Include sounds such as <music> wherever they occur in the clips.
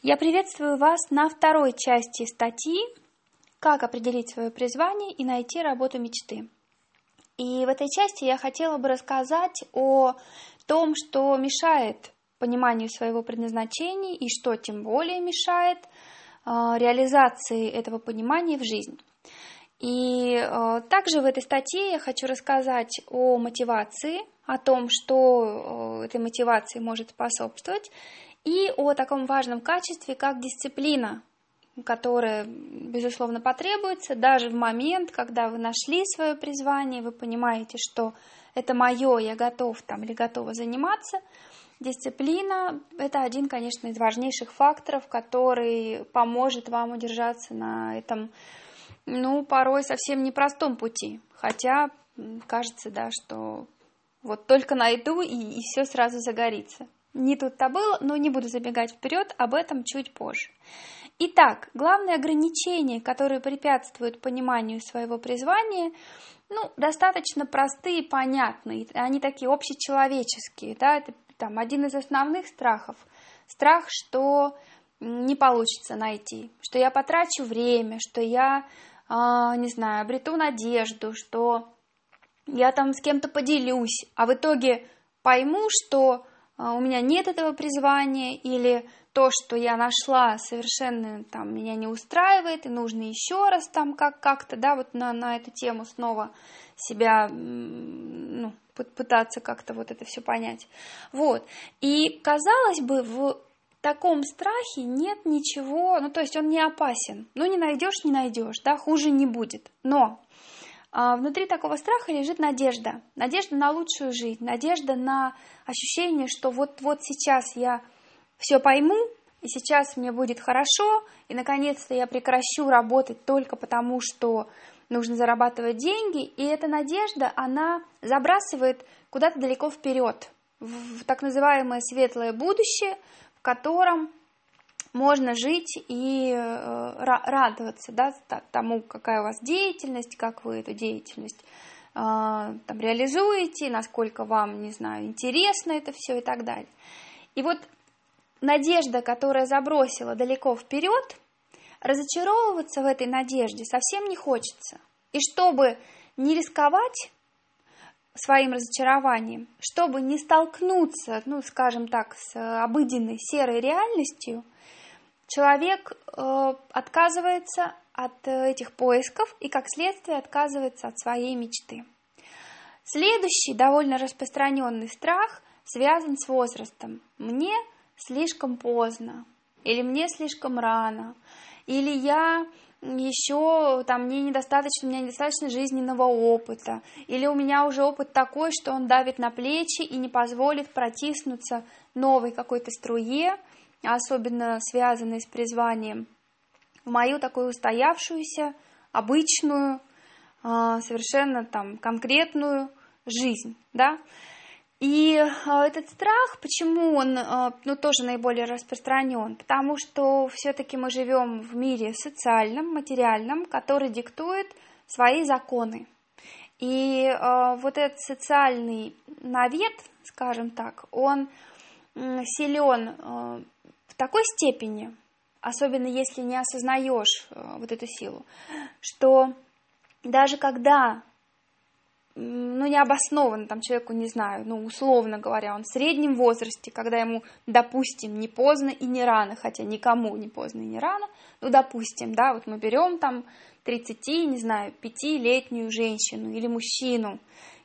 Я приветствую вас на второй части статьи «Как определить свое призвание и найти работу мечты». И в этой части я хотела бы рассказать о том, что мешает пониманию своего предназначения и что тем более мешает э, реализации этого понимания в жизнь. И э, также в этой статье я хочу рассказать о мотивации, о том, что э, этой мотивации может способствовать, и о таком важном качестве, как дисциплина, которая, безусловно, потребуется даже в момент, когда вы нашли свое призвание, вы понимаете, что это мое, я готов там или готова заниматься. Дисциплина – это один, конечно, из важнейших факторов, который поможет вам удержаться на этом ну, порой совсем непростом пути. Хотя кажется, да, что вот только найду и, и все сразу загорится. Не тут-то было, но не буду забегать вперед, об этом чуть позже. Итак, главные ограничения, которые препятствуют пониманию своего призвания, ну, достаточно простые и понятные. Они такие общечеловеческие, да, это там один из основных страхов. Страх, что не получится найти, что я потрачу время, что я а, не знаю, обрету надежду, что я там с кем-то поделюсь, а в итоге пойму, что у меня нет этого призвания или то, что я нашла, совершенно там меня не устраивает, и нужно еще раз там как- как-то, да, вот на, на эту тему снова себя, ну, пытаться как-то вот это все понять. Вот. И казалось бы, в таком страхе нет ничего, ну то есть он не опасен. Ну не найдешь, не найдешь, да, хуже не будет. Но а, внутри такого страха лежит надежда. Надежда на лучшую жизнь, надежда на ощущение, что вот-вот сейчас я все пойму, и сейчас мне будет хорошо, и наконец-то я прекращу работать только потому, что нужно зарабатывать деньги, и эта надежда, она забрасывает куда-то далеко вперед, в так называемое светлое будущее, в котором можно жить и э, радоваться да, тому, какая у вас деятельность, как вы эту деятельность э, там, реализуете, насколько вам, не знаю, интересно это все и так далее. И вот надежда, которая забросила далеко вперед, разочаровываться в этой надежде совсем не хочется. И чтобы не рисковать, своим разочарованием, чтобы не столкнуться, ну, скажем так, с обыденной серой реальностью, человек э, отказывается от этих поисков и, как следствие, отказывается от своей мечты. Следующий довольно распространенный страх связан с возрастом. Мне слишком поздно, или мне слишком рано, или я еще там мне недостаточно, у меня недостаточно жизненного опыта, или у меня уже опыт такой, что он давит на плечи и не позволит протиснуться новой какой-то струе, особенно связанной с призванием, в мою такую устоявшуюся, обычную, а, совершенно там конкретную жизнь, да, и а, этот страх, почему он а, ну, тоже наиболее распространен? Потому что все-таки мы живем в мире социальном, материальном, который диктует свои законы. И вот этот социальный навет, скажем так, он силен такой степени, особенно если не осознаешь э, вот эту силу, что даже когда ну, необоснованно, там, человеку, не знаю, ну, условно говоря, он в среднем возрасте, когда ему, допустим, не поздно и не рано, хотя никому не поздно и не рано, ну, допустим, да, вот мы берем там 30, не знаю, пятилетнюю женщину или мужчину,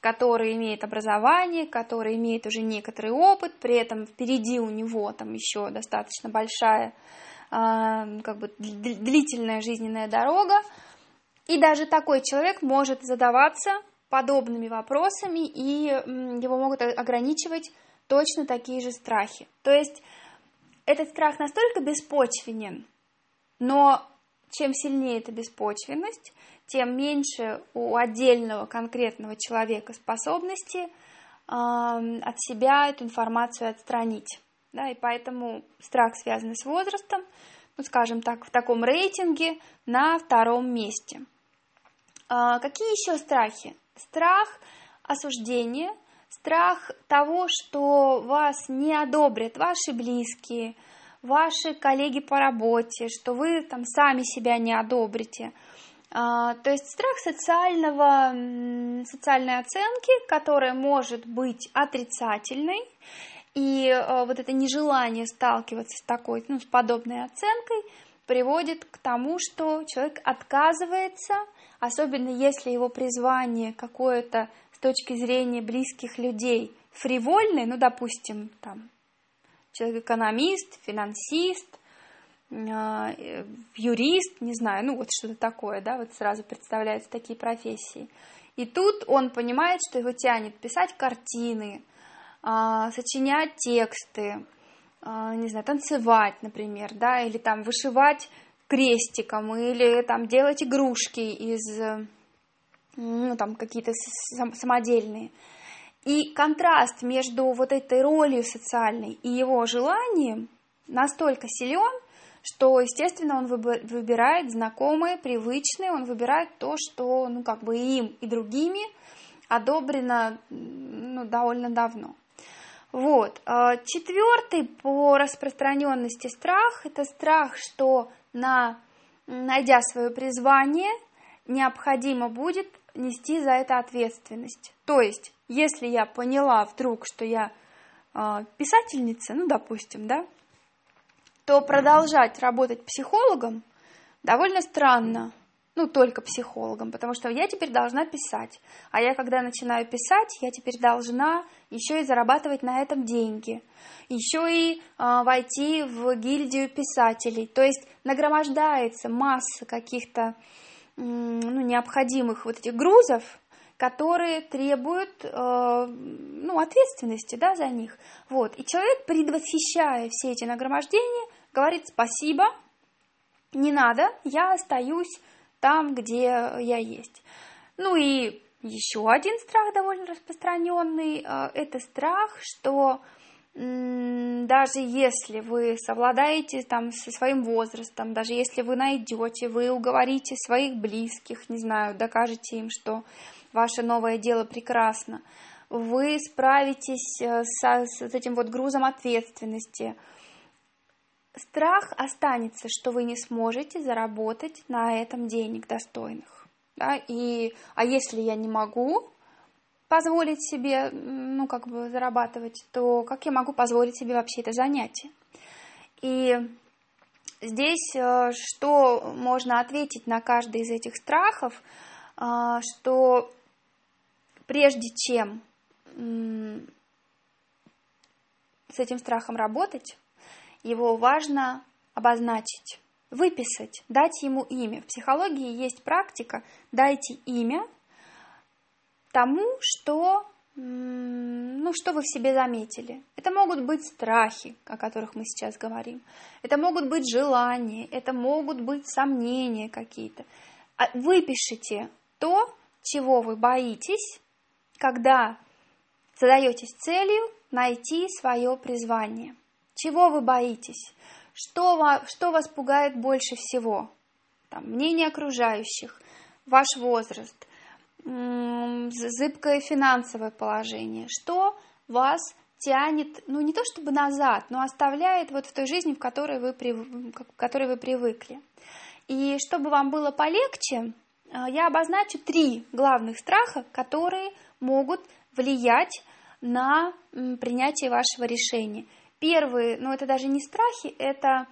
который имеет образование, который имеет уже некоторый опыт, при этом впереди у него там еще достаточно большая, э, как бы длительная жизненная дорога, и даже такой человек может задаваться подобными вопросами, и его могут ограничивать точно такие же страхи. То есть этот страх настолько беспочвенен, но чем сильнее эта беспочвенность, тем меньше у отдельного конкретного человека способности от себя эту информацию отстранить. Да, и поэтому страх, связанный с возрастом, ну, скажем так, в таком рейтинге на втором месте. А, какие еще страхи? страх осуждения, страх того, что вас не одобрят ваши близкие, ваши коллеги по работе, что вы там сами себя не одобрите. А, то есть страх социального, социальной оценки, которая может быть отрицательной, и а, вот это нежелание сталкиваться с такой, ну, с подобной оценкой приводит к тому, что человек отказывается, особенно если его призвание какое-то с точки зрения близких людей фривольное, ну, допустим, там, человек экономист, финансист, юрист, не знаю, ну вот что-то такое, да, вот сразу представляются такие профессии. И тут он понимает, что его тянет писать картины, а, сочинять тексты, а, не знаю, танцевать, например, да, или там вышивать крестиком, или там делать игрушки из, ну, там какие-то самодельные. И контраст между вот этой ролью социальной и его желанием настолько силен, что, естественно, он выбирает знакомое, привычное, он выбирает то, что, ну, как бы им и другими одобрено, ну, довольно давно. Вот. А, Четвертый по распространенности страх – это страх, что на, найдя свое призвание, необходимо будет нести за это ответственность. То есть, если я поняла вдруг, что я э, писательница, ну, допустим, да, то продолжать работать психологом довольно странно. Ну, только психологом, потому что я теперь должна писать. А я, когда начинаю писать, я теперь должна еще и зарабатывать на этом деньги. Еще и э, войти в гильдию писателей. То есть нагромождается масса каких-то ну, необходимых вот этих грузов, которые требуют э, ну, ответственности да, за них. Вот. И человек, предвосхищая все эти нагромождения, говорит спасибо, не надо, я остаюсь там, где я есть. Ну и еще один страх довольно распространенный, э, это страх, что даже если вы совладаете там со своим возрастом, даже если вы найдете, вы уговорите своих близких, не знаю, докажете им, что ваше новое дело прекрасно, вы справитесь э, со, с этим вот грузом ответственности. Страх останется, что вы не сможете заработать на этом денег достойных. Да? И, а если я не могу, позволить себе, ну, как бы зарабатывать, то как я могу позволить себе вообще это занятие? И здесь э, что можно ответить на каждый из этих страхов, э, что прежде чем с этим страхом работать, его важно обозначить, выписать, дать ему имя. В психологии есть практика «дайте имя тому, что, ну, что вы в себе заметили. Это могут быть страхи, о которых мы сейчас говорим. Это могут быть желания, это могут быть сомнения какие-то. А выпишите то, чего вы боитесь, когда задаетесь целью найти свое призвание. Чего вы боитесь? Что, что вас пугает больше всего? Там, мнение окружающих, ваш возраст, зыбкое финансовое положение, что вас тянет, ну не то чтобы назад, но оставляет вот в той жизни, в которой вы, в которой вы привыкли. И чтобы вам было полегче, а, я обозначу три главных страха, которые могут влиять на принятие вашего решения. Первый, ну это даже не страхи, это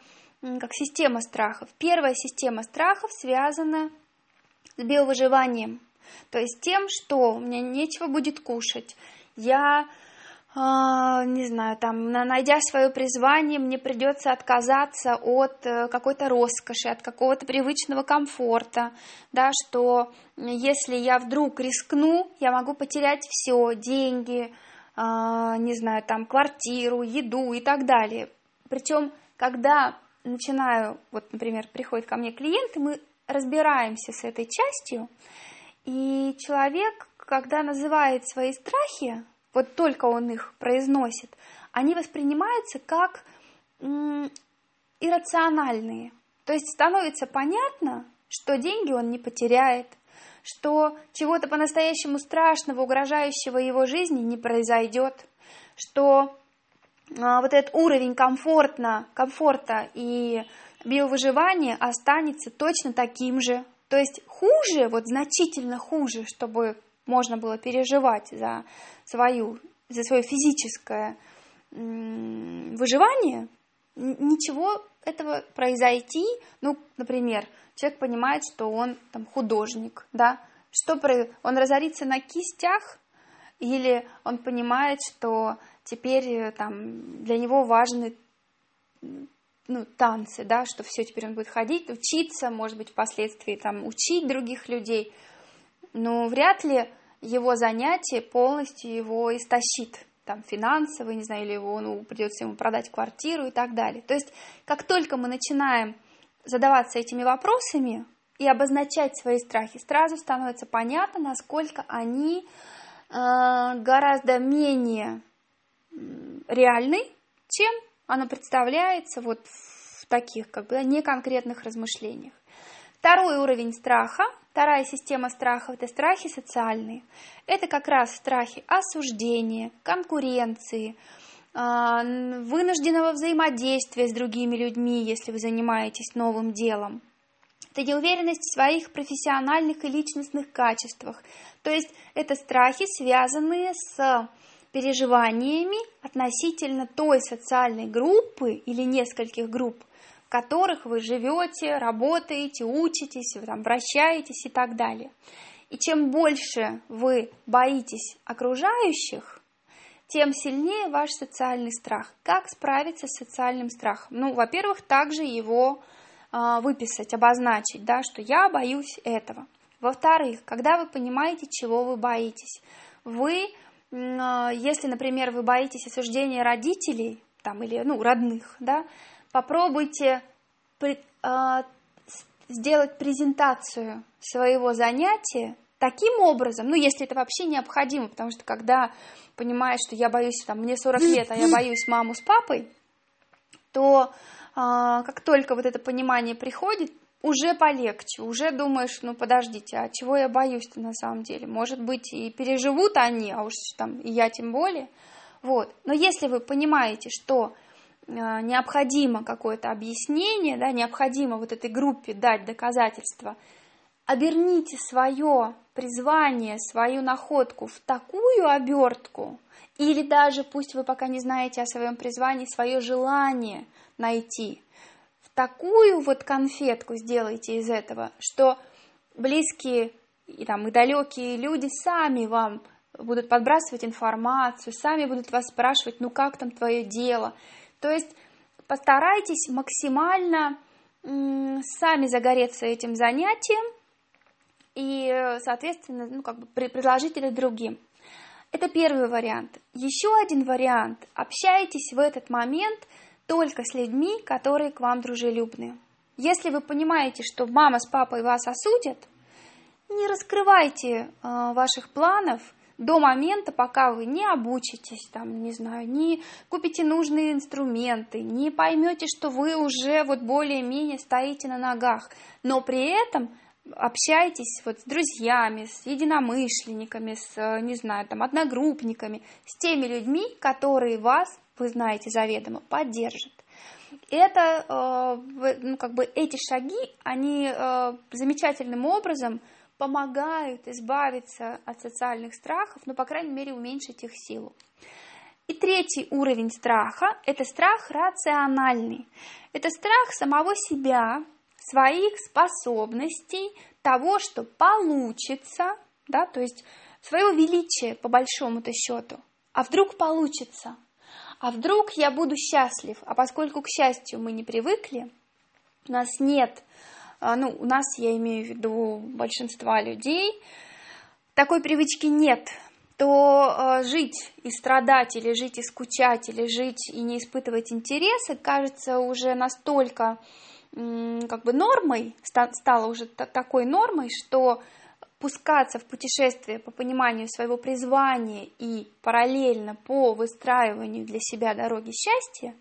как система страхов. Первая система страхов связана с биовыживанием. То есть тем, что у меня нечего будет кушать, я а, не знаю, там, найдя свое призвание, мне придется отказаться от э, какой-то роскоши, от какого-то привычного комфорта, да, что если я вдруг рискну, я могу потерять все, деньги, не знаю, там, квартиру, еду и так далее. Причем, когда начинаю, вот, например, приходит ко мне клиент, и мы разбираемся с этой частью, и человек, когда называет свои страхи, вот только он их произносит, они воспринимаются как иррациональные. То есть становится понятно, что деньги он не потеряет, что чего-то по-настоящему страшного, угрожающего его жизни не произойдет, что а, вот этот уровень комфортно, комфорта и биовыживания останется точно таким же. То есть хуже, вот значительно хуже, чтобы можно было переживать за, свою, за свое физическое выживание, ничего этого произойти, ну, например, человек понимает, что он там художник, да, что он разорится на кистях, или он понимает, что теперь э, там для него важны ну, танцы, да, что все, теперь он будет ходить, учиться, может быть, впоследствии там учить других людей, но вряд ли его занятие полностью его истощит, там, финансово, не знаю, или его, ну, придется ему продать квартиру и так далее. То есть, как только мы начинаем задаваться этими вопросами и обозначать свои страхи, сразу становится понятно, насколько они э, гораздо менее реальны, чем оно представляется вот в таких как бы неконкретных размышлениях. Второй уровень страха, вторая система страхов – это страхи социальные. Это как раз страхи осуждения, конкуренции, а, вынужденного взаимодействия с другими людьми, если вы занимаетесь новым делом. Это неуверенность в своих профессиональных и личностных качествах. То есть это страхи, связанные с переживаниями относительно той социальной группы или нескольких групп, которых вы живете, работаете, учитесь, вы там вращаетесь и так далее. И чем больше вы боитесь окружающих, тем сильнее ваш социальный страх. Как справиться с социальным страхом? Ну, во-первых, также его э, выписать, обозначить, да, что я боюсь этого. Во-вторых, когда вы понимаете, чего вы боитесь, вы а, если, например, вы боитесь осуждения родителей там, или ну, родных, да, попробуйте при, э, сделать презентацию своего занятия таким образом, ну, если это вообще необходимо, потому что когда понимаешь, что я боюсь, там, мне 40 лет, а я боюсь маму с папой, то э, как только вот это понимание приходит, уже полегче, уже думаешь, ну подождите, а чего я боюсь-то на самом деле? Может быть, и переживут они, а уж там и я тем более. Вот. Но если вы понимаете, что необходимо какое-то объяснение, да, необходимо вот этой группе дать доказательства, оберните свое призвание, свою находку в такую обертку, или даже пусть вы пока не знаете о своем призвании, свое желание найти – такую вот конфетку сделайте из этого, что близкие и, там, и далекие люди сами вам будут подбрасывать информацию, сами будут вас спрашивать, ну как там твое дело. То есть постарайтесь максимально сами загореться этим занятием и, соответственно, ну, как бы предложить это другим. Это первый вариант. Еще один вариант. Общайтесь в этот момент – только с людьми, которые к вам дружелюбны. Если вы понимаете, что мама с папой вас осудят, не раскрывайте э, ваших планов до момента, пока вы не обучитесь, там, не знаю, не купите нужные инструменты, не поймете, что вы уже вот более-менее стоите на ногах, но при этом общайтесь вот с друзьями, с единомышленниками, с, э, не знаю, там, одногруппниками, с теми людьми, которые вас вы знаете заведомо, поддержит. Это, э, ну, как бы эти шаги, они э, замечательным образом помогают избавиться от социальных страхов, ну, по крайней мере, уменьшить их силу. И третий уровень страха – это страх рациональный. Это страх самого себя, своих способностей, того, что получится, да, то есть своего величия по большому-то счету. А вдруг получится – а вдруг я буду счастлив? А поскольку, к счастью, мы не привыкли, у нас нет, ну, у нас, я имею в виду большинства людей, такой привычки нет, то э, жить и страдать, или жить и скучать, или жить и не испытывать интереса, кажется уже настолько как бы нормой, стало уже такой нормой, что пускаться в путешествие по пониманию своего призвания и параллельно по выстраиванию для себя дороги счастья,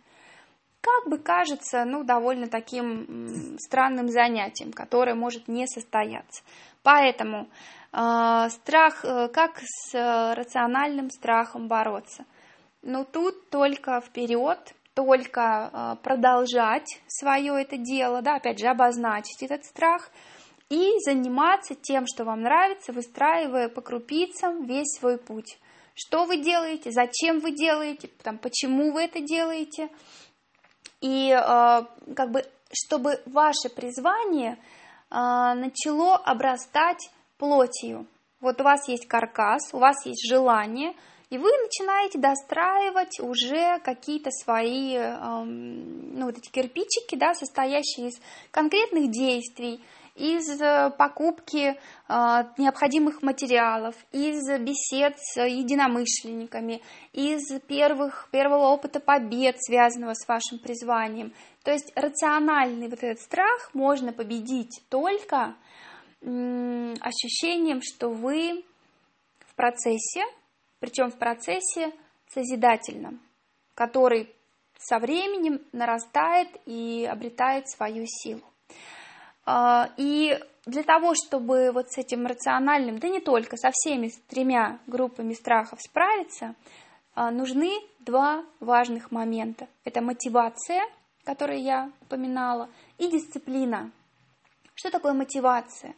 как бы кажется, ну, довольно таким странным занятием, которое может не состояться. Поэтому э, страх, э, как с э, рациональным страхом бороться? но тут только вперед, только э, продолжать свое это дело, да, опять же, обозначить этот страх и заниматься тем, что вам нравится, выстраивая по крупицам весь свой путь. Что вы делаете, зачем вы делаете, там, почему вы это делаете. И э, как бы, чтобы ваше призвание э, начало обрастать плотью. Вот у вас есть каркас, у вас есть желание – и вы начинаете достраивать уже какие-то свои, ну, вот эти кирпичики, да, состоящие из конкретных действий, из э, покупки а, необходимых материалов, из бесед с единомышленниками, из первых, первого опыта побед, связанного с вашим призванием. То есть рациональный вот этот страх можно победить только ощущением, что вы в процессе, причем в процессе созидательном, который со временем нарастает и обретает свою силу. А, и для того, чтобы вот с этим рациональным, да не только, со всеми тремя группами страхов справиться, а, нужны два важных момента. Это мотивация, которую я упоминала, и дисциплина. Что такое мотивация?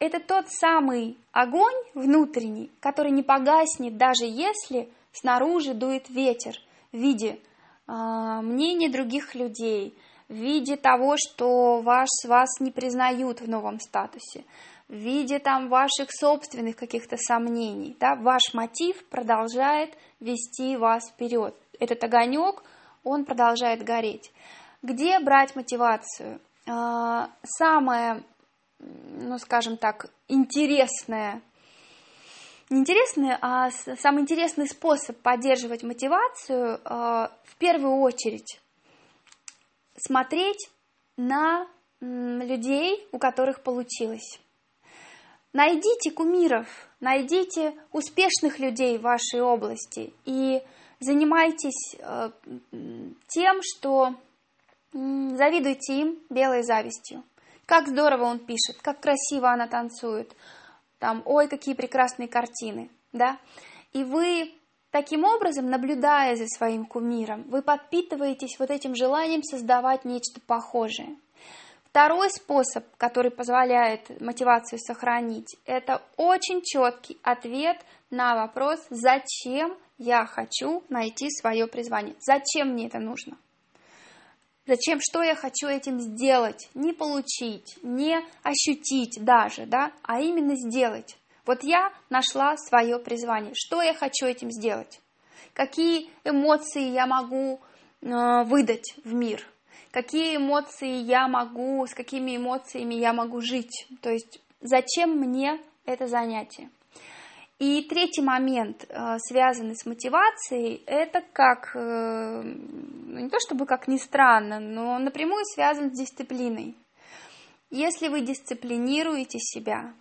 Это тот самый огонь внутренний, который не погаснет, даже если снаружи дует ветер в виде э, мнений других людей, в виде того, что ваш, вас не признают в новом статусе, в виде там ваших собственных каких-то сомнений. Да? Ваш мотив продолжает вести вас вперед. Этот огонек, он продолжает гореть. Где брать мотивацию? А, самое ну, скажем так, интересное, не интересное, а самый интересный способ поддерживать мотивацию э, в первую очередь смотреть на людей, у которых получилось. Найдите кумиров, найдите успешных людей в вашей области и занимайтесь э, тем, что завидуйте им белой завистью. Как здорово он пишет, как красиво она танцует. Там, ой, какие прекрасные картины, да? И вы таким образом, наблюдая за своим кумиром, вы подпитываетесь вот этим желанием создавать нечто похожее. Второй способ, который позволяет мотивацию сохранить, это очень четкий ответ на вопрос, зачем я хочу найти свое призвание, зачем мне это нужно. Зачем, что я хочу этим сделать? Не получить, не ощутить даже, да, а именно сделать. Вот я нашла свое призвание. Что я хочу этим сделать? Какие эмоции я могу э, выдать в мир? Какие эмоции я могу, с какими эмоциями я могу жить? То есть зачем мне это занятие? И третий момент, э, связанный с мотивацией, это как, э, ну, не то чтобы как ни странно, но напрямую связан с дисциплиной. Если вы дисциплинируете себя,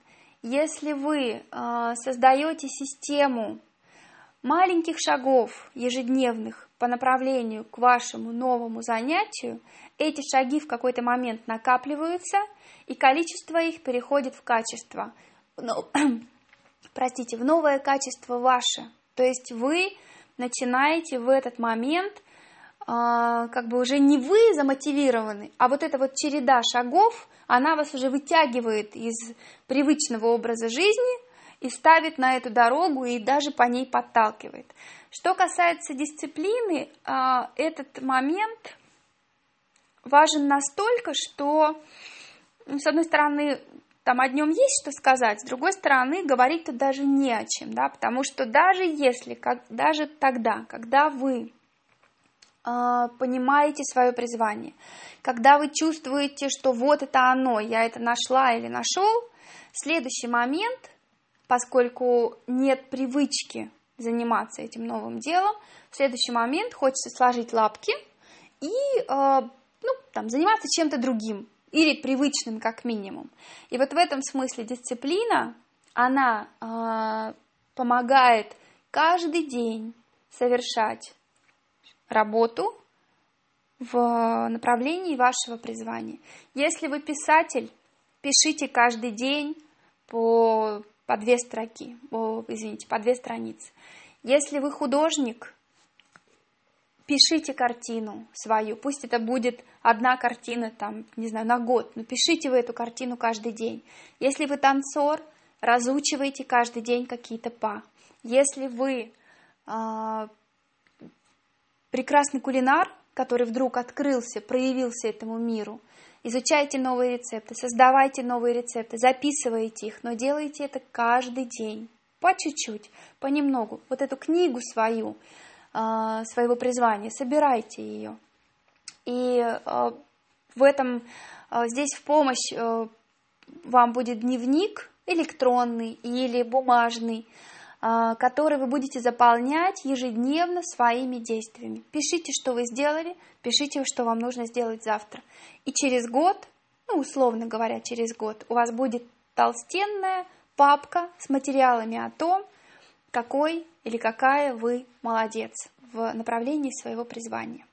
если вы э, создаете систему маленьких шагов ежедневных по направлению к вашему новому занятию, эти шаги в какой-то момент накапливаются, и количество их переходит в качество. Но <clears throat> простите, в новое качество ваше. То есть вы начинаете в этот момент а, как бы уже не вы замотивированы, а вот эта вот череда шагов, она вас уже вытягивает из привычного образа жизни и ставит на эту дорогу и даже по ней подталкивает. Что касается дисциплины, а, этот момент важен настолько, что, с одной стороны, там о нем есть что сказать, с другой стороны, говорить тут даже не о чем, да, потому что даже если, как, даже тогда, когда вы понимаете свое призвание, когда вы чувствуете, что вот это оно, я это нашла или нашел, следующий момент, поскольку нет привычки заниматься этим новым делом, в следующий момент хочется сложить лапки и э, ну, там, заниматься чем-то другим, или привычным как минимум. И вот в этом смысле дисциплина, она э, помогает каждый день совершать работу в направлении вашего призвания. Если вы писатель, пишите каждый день по, по две строки, о, извините, по две страницы. Если вы художник, пишите картину свою, пусть это будет одна картина, там, не знаю, на год, но пишите вы эту картину каждый день. Если вы танцор, разучивайте каждый день какие-то па. Если вы э, прекрасный кулинар, который вдруг открылся, проявился этому миру, изучайте новые рецепты, создавайте новые рецепты, записывайте их, но делайте это каждый день, по чуть-чуть, понемногу. Вот эту книгу свою, а, своего призвания, собирайте ее. И а, в этом а, здесь в помощь вам будет дневник электронный или бумажный, который вы будете заполнять ежедневно своими действиями. Пишите, что вы сделали, пишите, что вам нужно сделать завтра. И через год, ну, условно говоря, через год у вас будет толстенная папка с материалами о том, какой или какая вы молодец в направлении своего призвания.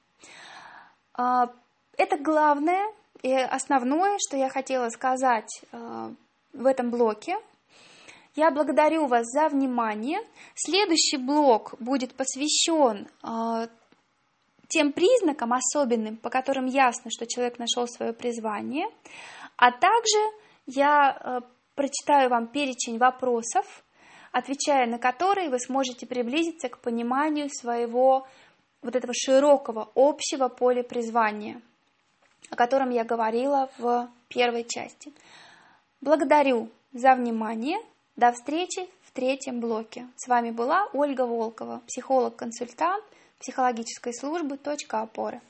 А, это главное и основное, что я хотела сказать а, в этом блоке. Я благодарю вас за внимание. Следующий блок будет посвящен а, тем признакам особенным, по которым ясно, что человек нашел свое призвание, а также я прочитаю вам перечень вопросов, отвечая на которые вы сможете приблизиться к пониманию своего вот этого широкого общего поля призвания, о котором я говорила в первой части. Благодарю за внимание. До встречи в третьем блоке. С вами была Ольга Волкова, психолог-консультант психологической службы «Точка опоры».